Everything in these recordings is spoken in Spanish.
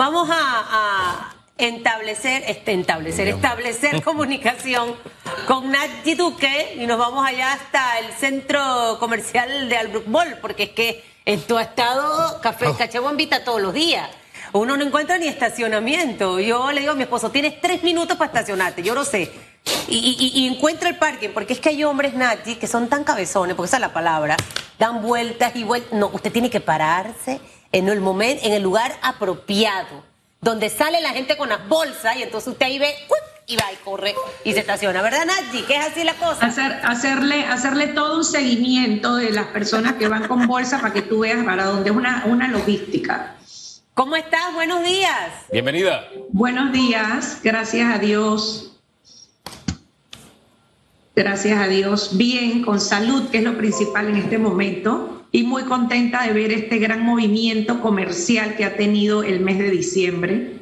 vamos a, establecer, este, establecer, establecer comunicación con Nati Duque y nos vamos allá hasta el centro comercial de Albrook Mall, porque es que en tu estado Café oh. Cachaguambita todos los días. Uno no encuentra ni estacionamiento. Yo le digo a mi esposo, tienes tres minutos para estacionarte. Yo lo sé. Y, encuentra el parking, porque es que hay hombres, Nati, que son tan cabezones, porque esa es la palabra, dan vueltas y vueltas. No, usted tiene que pararse en el momento, en el lugar apropiado, donde sale la gente con las bolsas y entonces usted ahí ve y va y corre y se estaciona, ¿verdad, Nati? Que es así la cosa. Hacer, hacerle, hacerle todo un seguimiento de las personas que van con bolsa para que tú veas para dónde es una, una logística. ¿Cómo estás? Buenos días. Bienvenida. Buenos días, gracias a Dios. Gracias a Dios, bien, con salud, que es lo principal en este momento, y muy contenta de ver este gran movimiento comercial que ha tenido el mes de diciembre.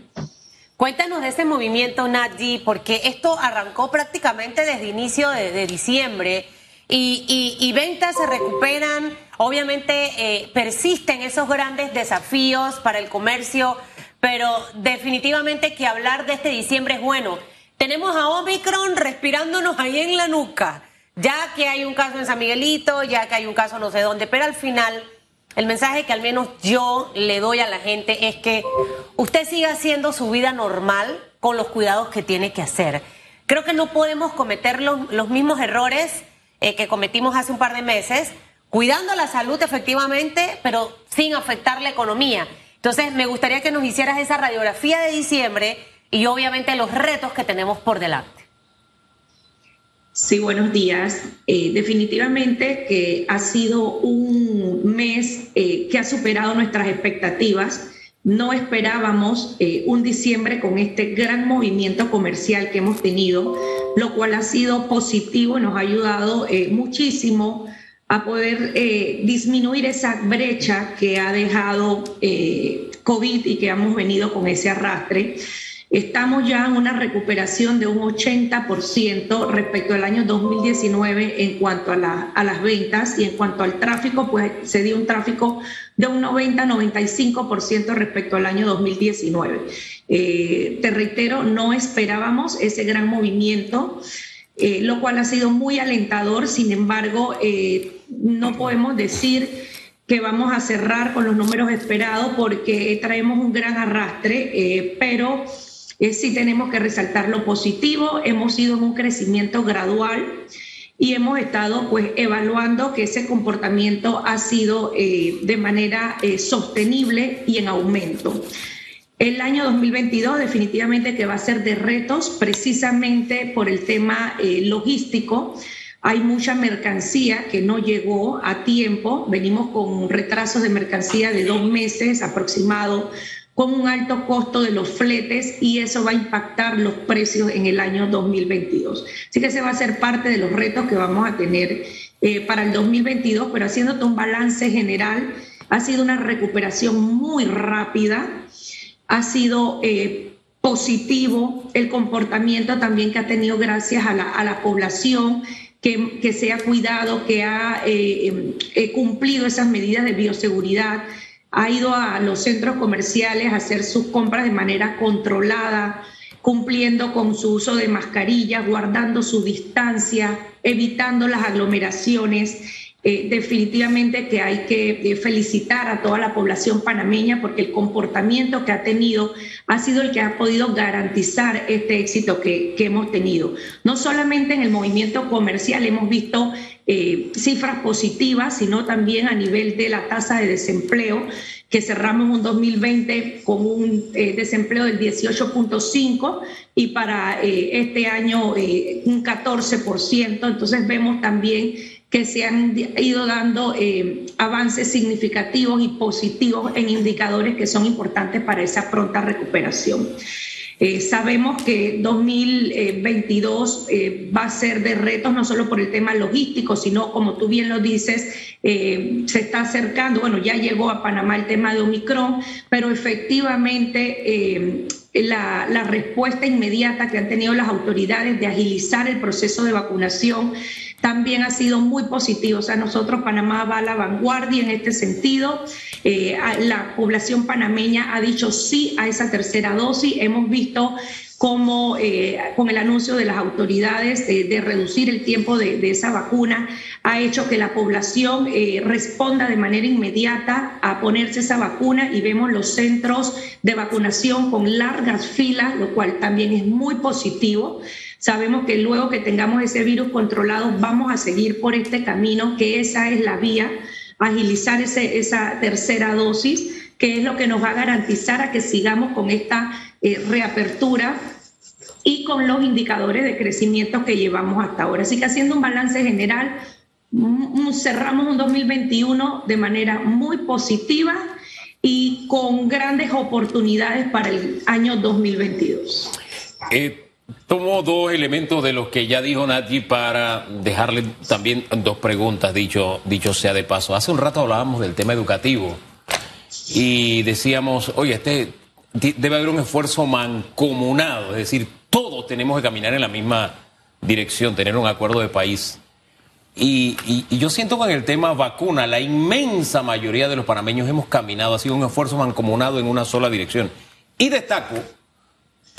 Cuéntanos de ese movimiento, Nadji, porque esto arrancó prácticamente desde inicio de, diciembre y, ventas se recuperan, obviamente eh, persisten esos grandes desafíos para el comercio, pero definitivamente que hablar de este diciembre es bueno. Tenemos a Omicron respirándonos ahí en la nuca, ya que hay un caso en San Miguelito, ya que hay un caso no sé dónde, pero al final el mensaje que al menos yo le doy a la gente es que usted siga haciendo su vida normal con los cuidados que tiene que hacer. Creo que no podemos cometer los, mismos errores eh, que cometimos hace un par de meses, cuidando la salud efectivamente, pero sin afectar la economía. Entonces, me gustaría que nos hicieras esa radiografía de diciembre y obviamente los retos que tenemos por delante. Sí, buenos días. Eh, definitivamente que ha sido un mes eh, que ha superado nuestras expectativas. No esperábamos eh, un diciembre con este gran movimiento comercial que hemos tenido, lo cual ha sido positivo y nos ha ayudado muchísimo a poder disminuir esa brecha que ha dejado COVID y que hemos venido con ese arrastre. Estamos ya en una recuperación de un 80% respecto al año 2019 en cuanto a, las ventas y en cuanto al tráfico, pues se dio un tráfico de un 90-95% respecto al año 2019. Eh, te reitero, no esperábamos ese gran movimiento. Eh, lo cual ha sido muy alentador, sin embargo, eh, no podemos decir que vamos a cerrar con los números esperados porque traemos un gran arrastre, pero eh, sí tenemos que resaltar lo positivo, hemos ido en un crecimiento gradual y hemos estado pues evaluando que ese comportamiento ha sido eh, de manera eh, sostenible y en aumento. El año 2022 definitivamente que va a ser de retos precisamente por el tema logístico. Hay mucha mercancía que no llegó a tiempo. Venimos con retrasos de mercancía de dos meses aproximado con un alto costo de los fletes y eso va a impactar los precios en el año 2022. Así que ese va a ser parte de los retos que vamos a tener eh, para el 2022, pero haciéndote un balance general, ha sido una recuperación muy rápida, ha sido eh, positivo el comportamiento también que ha tenido gracias a la, población. Que, que, se ha cuidado, que ha eh, cumplido esas medidas de bioseguridad, ha ido a los centros comerciales a hacer sus compras de manera controlada, cumpliendo con su uso de mascarillas, guardando su distancia, evitando las aglomeraciones. Eh, definitivamente que hay que eh, felicitar a toda la población panameña porque el comportamiento que ha tenido ha sido el que ha podido garantizar este éxito que, hemos tenido. No solamente en el movimiento comercial hemos visto eh, cifras positivas, sino también a nivel de la tasa de desempleo, que cerramos un 2020 con un eh, desempleo del 18.5 y para eh, este año un 14%. Entonces vemos también que se han ido dando avances significativos y positivos en indicadores que son importantes para esa pronta recuperación. Eh, sabemos que 2022 eh, va a ser de retos no solo por el tema logístico, sino como tú bien lo dices, eh, se está acercando, bueno, ya llegó a Panamá el tema de Omicron, pero efectivamente la, la, respuesta inmediata que han tenido las autoridades de agilizar el proceso de vacunación también ha sido muy positivo. O sea, nosotros, Panamá va a la vanguardia en este sentido. Eh, la población panameña ha dicho sí a esa tercera dosis. Hemos visto como eh, con el anuncio de las autoridades de, reducir el tiempo de, esa vacuna, ha hecho que la población eh, responda de manera inmediata a ponerse esa vacuna y vemos los centros de vacunación con largas filas, lo cual también es muy positivo. Sabemos que luego que tengamos ese virus controlado vamos a seguir por este camino, que esa es la vía, agilizar ese, esa tercera dosis que es lo que nos va a garantizar a que sigamos con esta eh, reapertura y con los indicadores de crecimiento que llevamos hasta ahora. Así que haciendo un balance general, cerramos un 2021 de manera muy positiva y con grandes oportunidades para el año 2022. Eh, tomo dos elementos de los que ya dijo Nati para dejarle también dos preguntas, dicho, dicho sea de paso. Hace un rato hablábamos del tema educativo y decíamos, oye, este debe haber un esfuerzo mancomunado, es decir, todos tenemos que caminar en la misma dirección, tener un acuerdo de país. Y, yo siento que en el tema vacuna, la inmensa mayoría de los panameños hemos caminado, ha sido un esfuerzo mancomunado en una sola dirección. Y destaco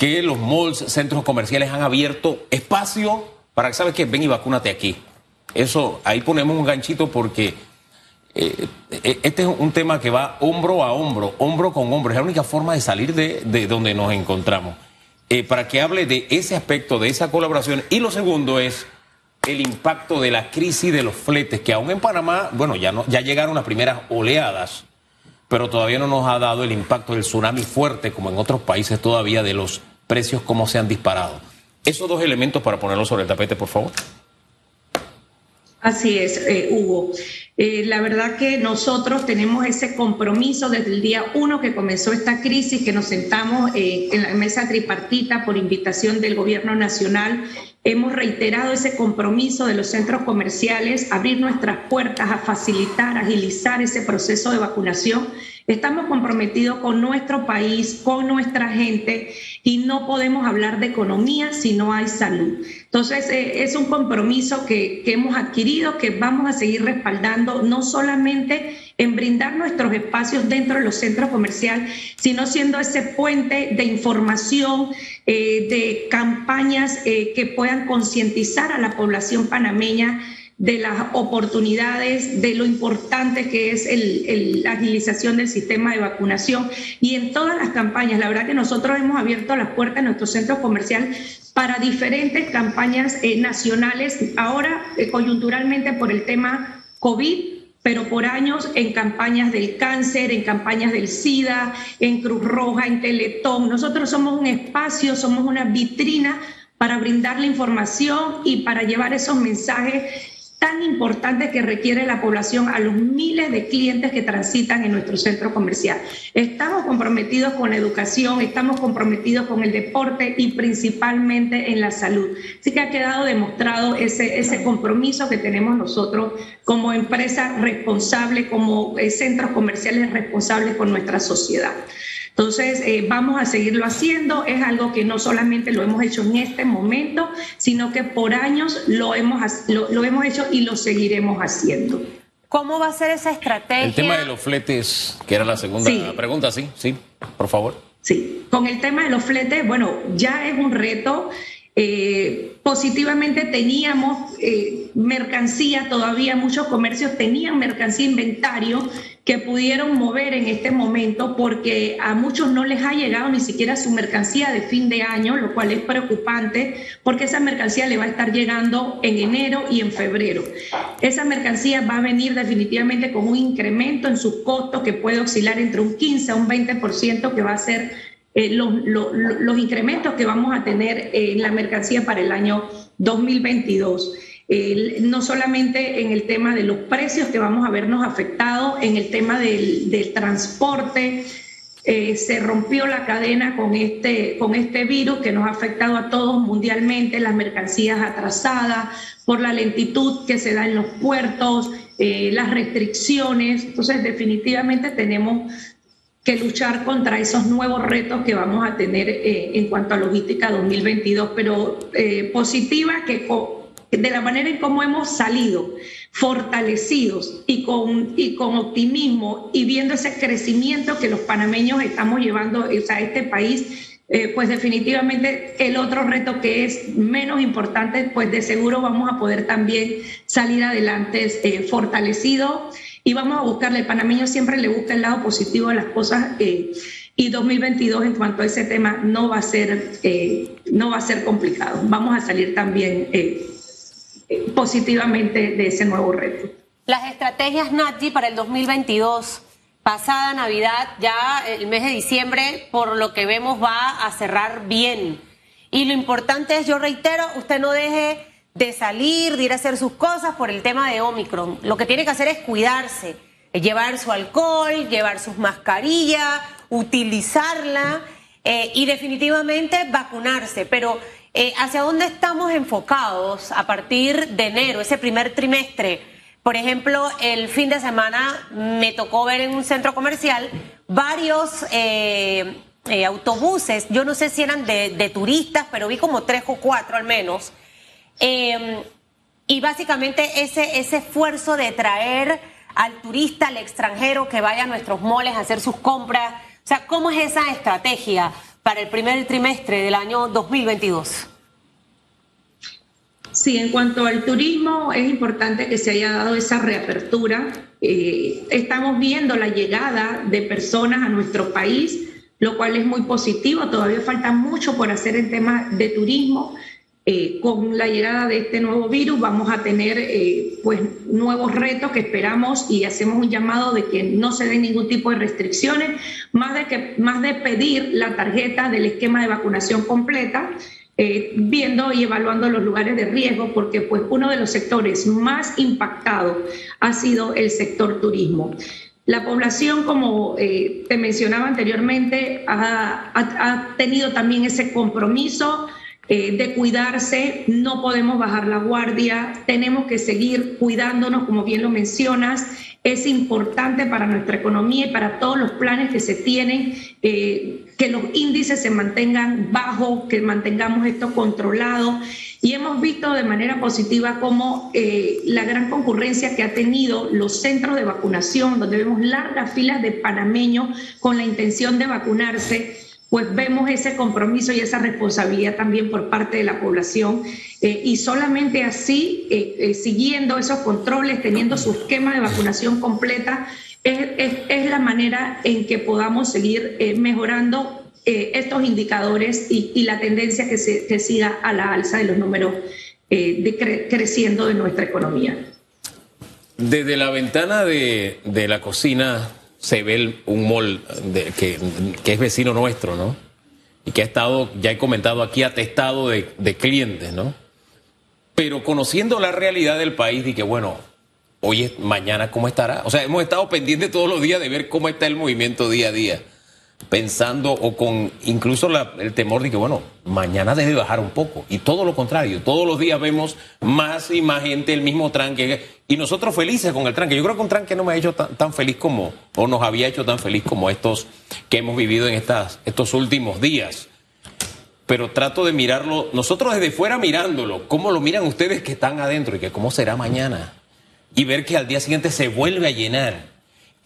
que los malls, centros comerciales han abierto espacio para que sabes que ven y vacúnate aquí. Eso, ahí ponemos un ganchito porque eh, eh, este es un tema que va hombro a hombro, hombro con hombro. Es la única forma de salir de, donde nos encontramos. Eh, para que hable de ese aspecto, de esa colaboración. Y lo segundo es el impacto de la crisis de los fletes, que aún en Panamá, bueno, ya, no, ya llegaron las primeras oleadas, pero todavía no nos ha dado el impacto del tsunami fuerte, como en otros países todavía, de los precios, cómo se han disparado. Esos dos elementos para ponerlos sobre el tapete, por favor. Así es, Hugo. Eh, la verdad que nosotros tenemos ese compromiso desde el día uno que comenzó esta crisis, que nos sentamos eh, en la mesa tripartita por invitación del Gobierno Nacional. Hemos reiterado ese compromiso de los centros comerciales, abrir nuestras puertas, a facilitar, agilizar ese proceso de vacunación Estamos comprometidos con nuestro país, con nuestra gente y no podemos hablar de economía si no hay salud. Entonces, eh, es un compromiso que, hemos adquirido, que vamos a seguir respaldando, no solamente en brindar nuestros espacios dentro de los centros comerciales, sino siendo ese puente de información, eh, de campañas eh, que puedan concientizar a la población panameña de las oportunidades, de lo importante que es la agilización del sistema de vacunación y en todas las campañas. La verdad que nosotros hemos abierto las puertas en nuestro centro comercial para diferentes campañas eh, nacionales, ahora eh, coyunturalmente por el tema COVID, pero por años en campañas del cáncer, en campañas del SIDA, en Cruz Roja, en Teletón. Nosotros somos un espacio, somos una vitrina para brindar la información y para llevar esos mensajes tan importante que requiere la población a los miles de clientes que transitan en nuestro centro comercial. Estamos comprometidos con la educación, estamos comprometidos con el deporte y principalmente en la salud. Así que ha quedado demostrado ese, ese compromiso que tenemos nosotros como empresa responsable, como eh, centros comerciales responsables con nuestra sociedad. Entonces, eh, vamos a seguirlo haciendo. Es algo que no solamente lo hemos hecho en este momento, sino que por años lo hemos, lo, hemos hecho y lo seguiremos haciendo. ¿Cómo va a ser esa estrategia? El tema de los fletes, que era la segunda pregunta, sí, sí, por favor. Sí, con el tema de los fletes, bueno, ya es un reto. Eh, positivamente teníamos eh, mercancía, todavía muchos comercios tenían mercancía inventario que pudieron mover en este momento porque a muchos no les ha llegado ni siquiera su mercancía de fin de año, lo cual es preocupante porque esa mercancía le va a estar llegando en enero y en febrero. Esa mercancía va a venir definitivamente con un incremento en sus costos que puede oscilar entre un 15 a un 20% que va a ser eh, los, los incrementos que vamos a tener en la mercancía para el año 2022 no solamente en el tema de los precios que vamos a vernos afectados, en el tema del, transporte, eh, se rompió la cadena con este, con este virus que nos ha afectado a todos mundialmente, las mercancías atrasadas, por la lentitud que se da en los puertos, eh, las restricciones. Entonces, definitivamente tenemos que luchar contra esos nuevos retos que vamos a tener eh, en cuanto a logística 2022, pero positiva que de la manera en cómo hemos salido fortalecidos y con, y con optimismo y viendo ese crecimiento que los panameños estamos llevando a este país, eh, pues definitivamente el otro reto que es menos importante, pues de seguro vamos a poder también salir adelante eh, fortalecido y vamos a buscarle, el panameño siempre le busca el lado positivo de las cosas eh, y 2022 en cuanto a ese tema no va a ser, no va a ser complicado, vamos a salir también positivamente de ese nuevo reto. Las estrategias NATGI para el 2022 pasada Navidad, ya el mes de diciembre, por lo que vemos, va a cerrar bien. Y lo importante es, yo reitero, usted no deje de salir, de ir a hacer sus cosas por el tema de Omicron. Lo que tiene que hacer es cuidarse, llevar su alcohol, llevar sus mascarillas, utilizarla eh, y definitivamente vacunarse. Pero eh, ¿hacia dónde estamos enfocados a partir de enero, ese primer trimestre? Por ejemplo, el fin de semana me tocó ver en un centro comercial varios eh, eh, autobuses, yo no sé si eran de, turistas, pero vi como tres o cuatro al menos. Em, y básicamente ese, ese esfuerzo de traer al turista, al extranjero que vaya a nuestros moles a hacer sus compras. O sea, ¿cómo es esa estrategia para el primer trimestre del año 2022? Sí, en cuanto al turismo, es importante que se haya dado esa reapertura. Eh, estamos viendo la llegada de personas a nuestro país, lo cual es muy positivo. Todavía falta mucho por hacer en tema de turismo. Eh, con la llegada de este nuevo virus vamos a tener eh, pues nuevos retos que esperamos y hacemos un llamado de que no se den ningún tipo de restricciones, más de que más de pedir la tarjeta del esquema de vacunación completa eh, viendo y evaluando los lugares de riesgo, porque pues uno de los sectores más impactados ha sido el sector turismo. La población, como te mencionaba anteriormente, ha, tenido también ese compromiso eh, de cuidarse, no podemos bajar la guardia, tenemos que seguir cuidándonos, como bien lo mencionas, es importante para nuestra economía y para todos los planes que se tienen, eh, que los índices se mantengan bajos, que mantengamos esto controlado. Y hemos visto de manera positiva cómo eh, la gran concurrencia que ha tenido los centros de vacunación, donde vemos largas filas de panameños con la intención de vacunarse, pues vemos ese compromiso y esa responsabilidad también por parte de la población. Eh, y solamente así, eh, eh, siguiendo esos controles, teniendo su esquema de vacunación completa, es, la manera en que podamos seguir mejorando estos indicadores y, la tendencia que, se, siga a la alza de los números creciendo de nuestra economía. Desde la ventana de, de la cocina se ve un mall que, es vecino nuestro, ¿no? Y que ha estado, ya he comentado aquí, atestado de, de clientes, ¿no? Pero conociendo la realidad del país, que bueno, hoy mañana, ¿cómo estará? O sea, hemos estado pendientes todos los días de ver cómo está el movimiento día a día pensando o con incluso el temor de que, bueno, mañana debe bajar un poco. Y todo lo contrario, todos los días vemos más y más gente, el mismo tranque. Y nosotros felices con el tranque. Yo creo que un tranque no me ha hecho tan, feliz como, o nos había hecho tan feliz como estos que hemos vivido en estas, estos últimos días. Pero trato de mirarlo, nosotros desde fuera mirándolo, cómo lo miran ustedes que están adentro y que cómo será mañana. Y ver que al día siguiente se vuelve a llenar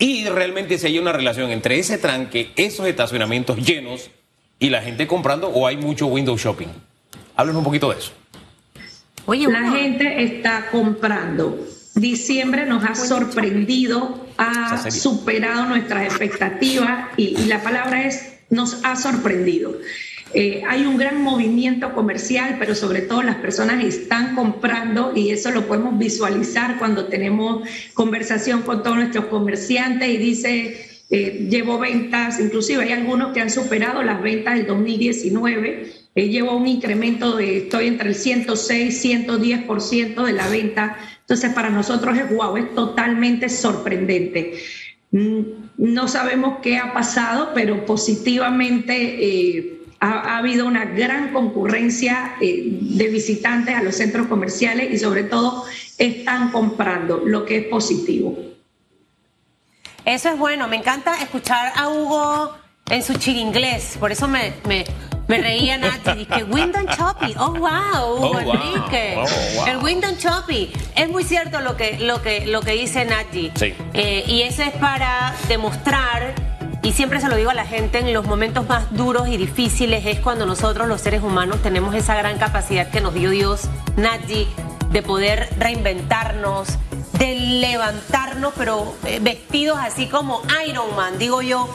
y realmente si hay una relación entre ese tranque, esos estacionamientos llenos y la gente comprando o hay mucho window shopping. Háblenos un poquito de eso. Oye, la gente está comprando. Diciembre nos ha sorprendido, ha superado nuestras expectativas y, y la palabra es nos ha sorprendido. Eh, hay un gran movimiento comercial, pero sobre todo las personas están comprando y eso lo podemos visualizar cuando tenemos conversación con todos nuestros comerciantes y dice, eh, llevo ventas, inclusive hay algunos que han superado las ventas del 2019. Eh, llevo un incremento de, estoy entre el 106, 110% de la venta. Entonces, para nosotros es guau, es totalmente sorprendente. Mm, no sabemos qué ha pasado, pero positivamente eh, ha, habido una gran concurrencia eh, de visitantes a los centros comerciales y sobre todo están comprando, lo que es positivo. Eso es bueno, me encanta escuchar a Hugo en su chiringlés, por eso me, Me reía Nati, dije, Wyndham Choppy, oh wow, Oh, wow. Enrique. Oh, wow. El Wyndham Choppy. Es muy cierto lo que, lo que, lo que dice Nati. Sí. Eh, y eso es para demostrar, y siempre se lo digo a la gente, en los momentos más duros y difíciles es cuando nosotros los seres humanos tenemos esa gran capacidad que nos dio Dios, Nati, de poder reinventarnos, de levantarnos, pero eh, vestidos así como Iron Man, digo yo.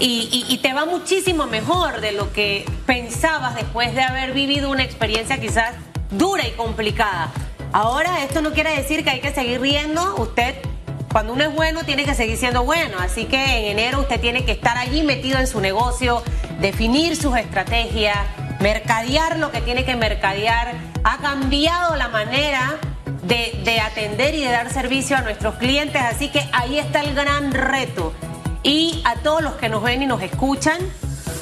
Y- y te va muchísimo mejor de lo que pensabas después de haber vivido una experiencia quizás dura y complicada. Ahora esto no quiere decir que hay que seguir riendo. Usted, cuando uno es bueno, tiene que seguir siendo bueno. Así que en enero usted tiene que estar allí metido en su negocio, definir sus estrategias, mercadear lo que tiene que mercadear. Ha cambiado la manera de, de atender y de dar servicio a nuestros clientes. Así que ahí está el gran reto. Y a todos los que nos ven y nos escuchan,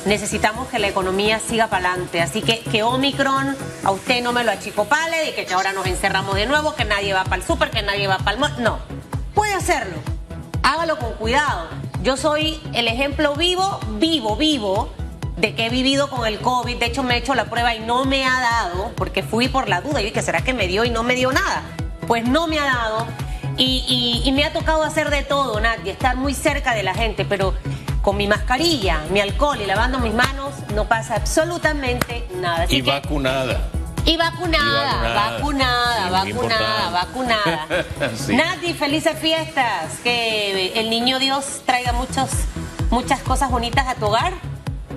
necesitamos que la economía siga para adelante. Así que que Omicron a usted no me lo achicopale, de que ahora nos encerramos de nuevo, que nadie va para el súper, que nadie va para el. No, hacerlo. Hágalo con cuidado. Yo soy el ejemplo vivo, vivo, vivo de que he vivido con el COVID. De hecho, me he hecho la prueba y no me ha dado, porque fui por la duda y dije, ¿será que me dio y no me dio nada? Pues no me ha dado. Y, y- y me ha tocado hacer de todo, Nati, estar muy cerca de la gente, pero con mi mascarilla, mi alcohol y lavando mis manos, no pasa absolutamente nada. Así Y que- vacunada. Y vacunada, Y vacunada, vacunada. Vacunada, vacunada. Sí. Nati, felices fiestas. Que el niño Dios traiga muchos, muchas cosas bonitas a tu hogar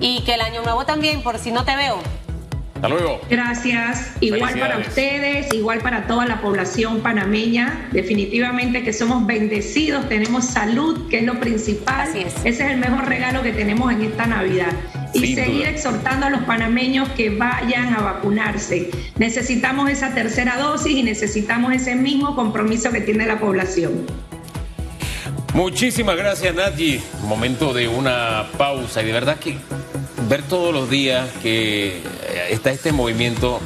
y que el año nuevo también, por si no te veo. Hasta luego. Gracias. Igual para ustedes, igual para toda la población panameña. Definitivamente que somos bendecidos, tenemos salud, que es lo principal. Así es. Ese es el mejor regalo que tenemos en esta Navidad. Y Sin seguir duda. exhortando a los panameños que vayan a vacunarse. Necesitamos esa tercera dosis y necesitamos ese mismo compromiso que tiene la población. Muchísimas gracias, Nati. Momento de una pausa y de verdad que ver todos los días que eh, está este movimiento,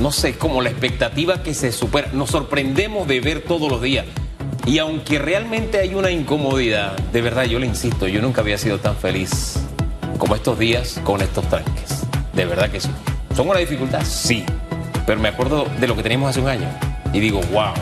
no sé, como la expectativa que se supera. Nos sorprendemos de ver todos los días. Y aunque realmente hay una incomodidad, de verdad yo le insisto, yo nunca había sido tan feliz como estos días con estos tranques. De verdad que sí. ¿Son una dificultad? Sí. Pero me acuerdo de lo que teníamos hace un año y digo, wow.